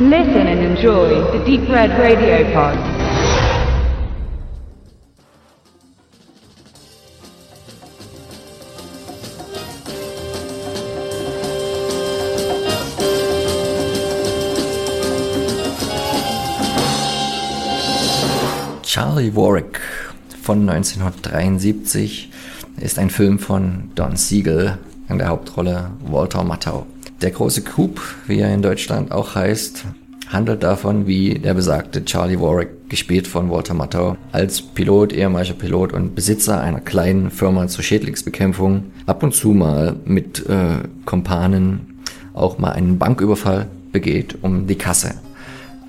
Listen and enjoy the Deep Red Radio Pod. Charlie Warwick von 1973 ist ein Film von Don Siegel in der Hauptrolle Walter Matthau. Der große Coup, wie er in Deutschland auch heißt, handelt davon, wie der besagte Charlie Warwick, gespielt von Walter Matthau, als Pilot, ehemaliger Pilot und Besitzer einer kleinen Firma zur Schädlingsbekämpfung ab und zu mal mit äh, Kompanen auch mal einen Banküberfall begeht, um die Kasse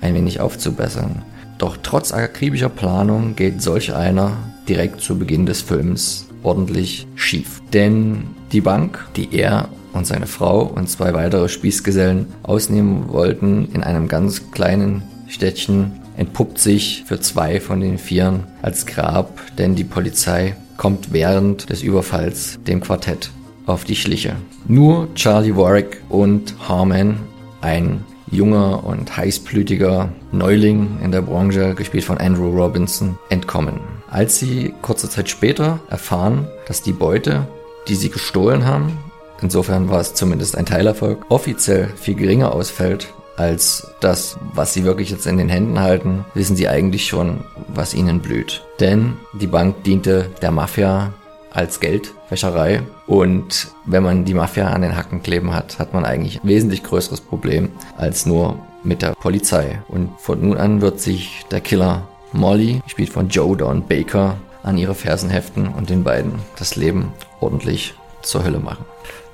ein wenig aufzubessern. Doch trotz akribischer Planung geht solch einer direkt zu Beginn des Films ordentlich schief. Denn die Bank, die er und seine Frau und zwei weitere Spießgesellen ausnehmen wollten in einem ganz kleinen Städtchen, entpuppt sich für zwei von den Vieren als Grab, denn die Polizei kommt während des Überfalls dem Quartett auf die Schliche. Nur Charlie Warwick und Harman, ein junger und heißblütiger Neuling in der Branche, gespielt von Andrew Robinson, entkommen. Als sie kurze Zeit später erfahren, dass die Beute, die sie gestohlen haben, insofern war es zumindest ein Teilerfolg, offiziell viel geringer ausfällt als das, was sie wirklich jetzt in den Händen halten, wissen sie eigentlich schon, was ihnen blüht. Denn die Bank diente der Mafia als Geldwäscherei. Und wenn man die Mafia an den Hacken kleben hat, hat man eigentlich ein wesentlich größeres Problem als nur mit der Polizei. Und von nun an wird sich der Killer Molly, gespielt von Joe Don Baker, an ihre Fersen heften und den beiden das Leben ordentlich zur Hölle machen.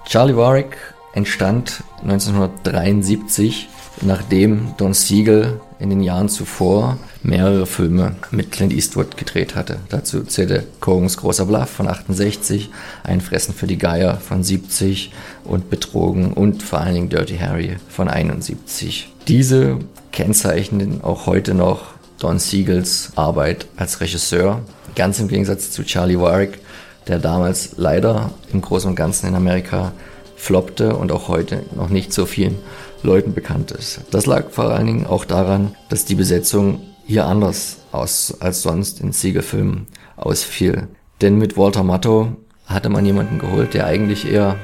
Charlie Warwick entstand 1973 nachdem Don Siegel in den Jahren zuvor mehrere Filme mit Clint Eastwood gedreht hatte. Dazu zählte Kogans Großer Bluff von 68, Ein Fressen für die Geier von 70 und Betrogen und vor allen Dingen Dirty Harry von 71. Diese kennzeichnen auch heute noch Don Siegels Arbeit als Regisseur, ganz im Gegensatz zu Charlie Warwick, der damals leider im Großen und Ganzen in Amerika floppte und auch heute noch nicht so vielen Leuten bekannt ist. Das lag vor allen Dingen auch daran, dass die Besetzung hier anders aus als sonst in Siegelfilmen ausfiel. Denn mit Walter Matthau hatte man jemanden geholt, der eigentlich eher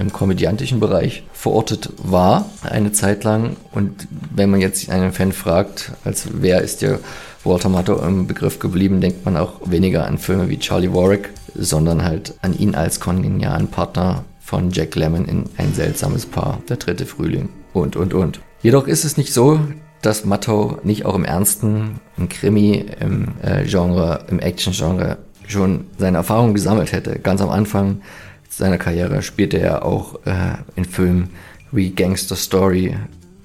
im komödiantischen Bereich verortet war, eine Zeit lang. Und wenn man jetzt einen Fan fragt, als wer ist dir Walter Matthau im Begriff geblieben, denkt man auch weniger an Filme wie Charlie Warwick, sondern halt an ihn als kongenialen Partner von Jack Lemmon in Ein seltsames Paar, Der dritte Frühling und, und, und. Jedoch ist es nicht so, dass Matto nicht auch im Ernsten, im Krimi, im äh, Genre, im Action-Genre schon seine Erfahrungen gesammelt hätte. Ganz am Anfang seiner Karriere spielte er auch äh, in Filmen wie Gangster Story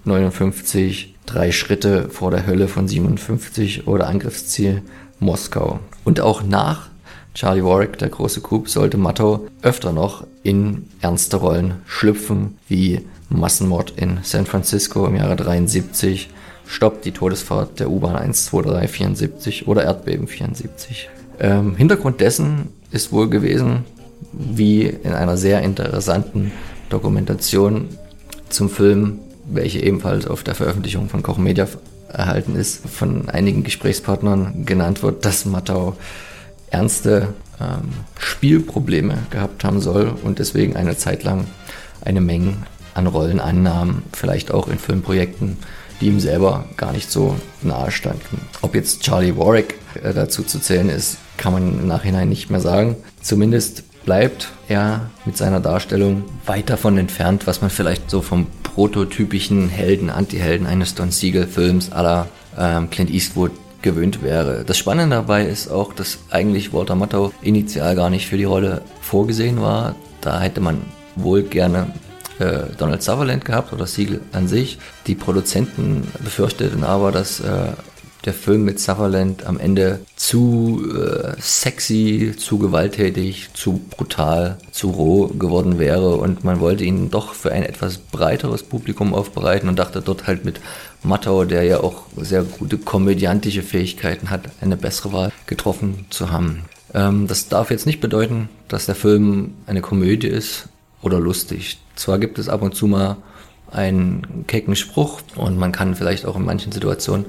59, Drei Schritte vor der Hölle von 57 oder Angriffsziel Moskau. Und auch nach Charlie Warwick, der große Coup, sollte Matto öfter noch in ernste Rollen schlüpfen, wie Massenmord in San Francisco im Jahre 73, Stopp die Todesfahrt der U-Bahn 12374 oder Erdbeben 74. Ähm, Hintergrund dessen ist wohl gewesen, wie in einer sehr interessanten Dokumentation zum Film, welche ebenfalls auf der Veröffentlichung von Koch Media erhalten ist, von einigen Gesprächspartnern genannt wird, dass Mattau ernste ähm, Spielprobleme gehabt haben soll und deswegen eine Zeit lang eine Menge an Rollenannahmen, vielleicht auch in Filmprojekten, die ihm selber gar nicht so nahe standen. Ob jetzt Charlie Warwick äh, dazu zu zählen ist, kann man im Nachhinein nicht mehr sagen. Zumindest bleibt er mit seiner Darstellung weit davon entfernt, was man vielleicht so vom prototypischen Helden, Anti-Helden eines Don Siegel-Films aller ähm, Clint Eastwood gewöhnt wäre. Das Spannende dabei ist auch, dass eigentlich Walter Matthau initial gar nicht für die Rolle vorgesehen war. Da hätte man wohl gerne äh, Donald Sutherland gehabt oder Siegel an sich. Die Produzenten befürchteten aber, dass äh, der Film mit Sutherland am Ende zu äh, sexy, zu gewalttätig, zu brutal, zu roh geworden wäre und man wollte ihn doch für ein etwas breiteres Publikum aufbereiten und dachte dort halt mit Mattau, der ja auch sehr gute komödiantische Fähigkeiten hat, eine bessere Wahl getroffen zu haben. Ähm, das darf jetzt nicht bedeuten, dass der Film eine Komödie ist oder lustig. Zwar gibt es ab und zu mal einen kecken Spruch und man kann vielleicht auch in manchen Situationen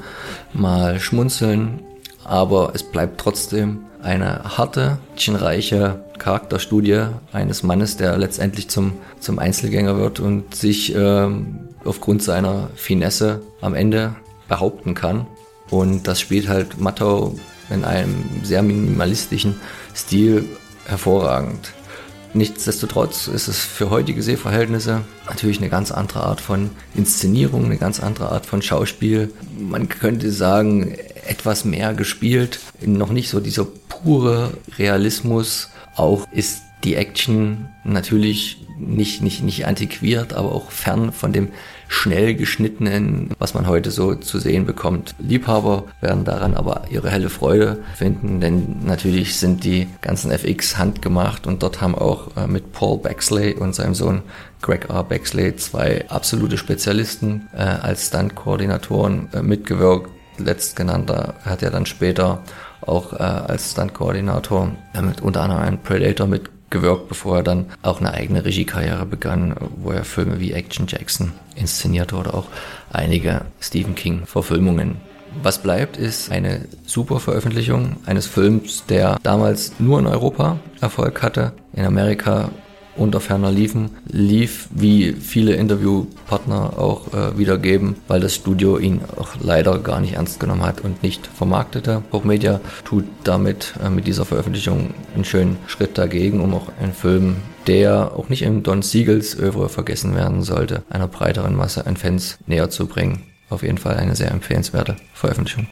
mal schmunzeln, aber es bleibt trotzdem eine harte, reiche Charakterstudie eines Mannes, der letztendlich zum, zum Einzelgänger wird und sich ähm, aufgrund seiner Finesse am Ende behaupten kann. Und das spielt halt Mattau in einem sehr minimalistischen Stil hervorragend. Nichtsdestotrotz ist es für heutige Sehverhältnisse natürlich eine ganz andere Art von Inszenierung, eine ganz andere Art von Schauspiel. Man könnte sagen, etwas mehr gespielt, noch nicht so dieser pure Realismus. Auch ist die Action natürlich nicht, nicht, nicht antiquiert, aber auch fern von dem schnell geschnittenen, was man heute so zu sehen bekommt. Liebhaber werden daran aber ihre helle Freude finden, denn natürlich sind die ganzen FX handgemacht und dort haben auch äh, mit Paul Baxley und seinem Sohn Greg R. Baxley zwei absolute Spezialisten äh, als Stunt-Koordinatoren äh, mitgewirkt. Letztgenannter hat ja dann später auch äh, als Stunt-Koordinator mit unter anderem einen Predator mit gewirkt, bevor er dann auch eine eigene Regiekarriere begann, wo er Filme wie Action Jackson inszenierte oder auch einige Stephen King Verfilmungen. Was bleibt, ist eine super Veröffentlichung eines Films, der damals nur in Europa Erfolg hatte. In Amerika unter ferner liefen, lief, wie viele Interviewpartner auch äh, wiedergeben, weil das Studio ihn auch leider gar nicht ernst genommen hat und nicht vermarktete. Hochmedia tut damit äh, mit dieser Veröffentlichung einen schönen Schritt dagegen, um auch einen Film, der auch nicht im Don Siegels Övre vergessen werden sollte, einer breiteren Masse an Fans näher zu bringen. Auf jeden Fall eine sehr empfehlenswerte Veröffentlichung.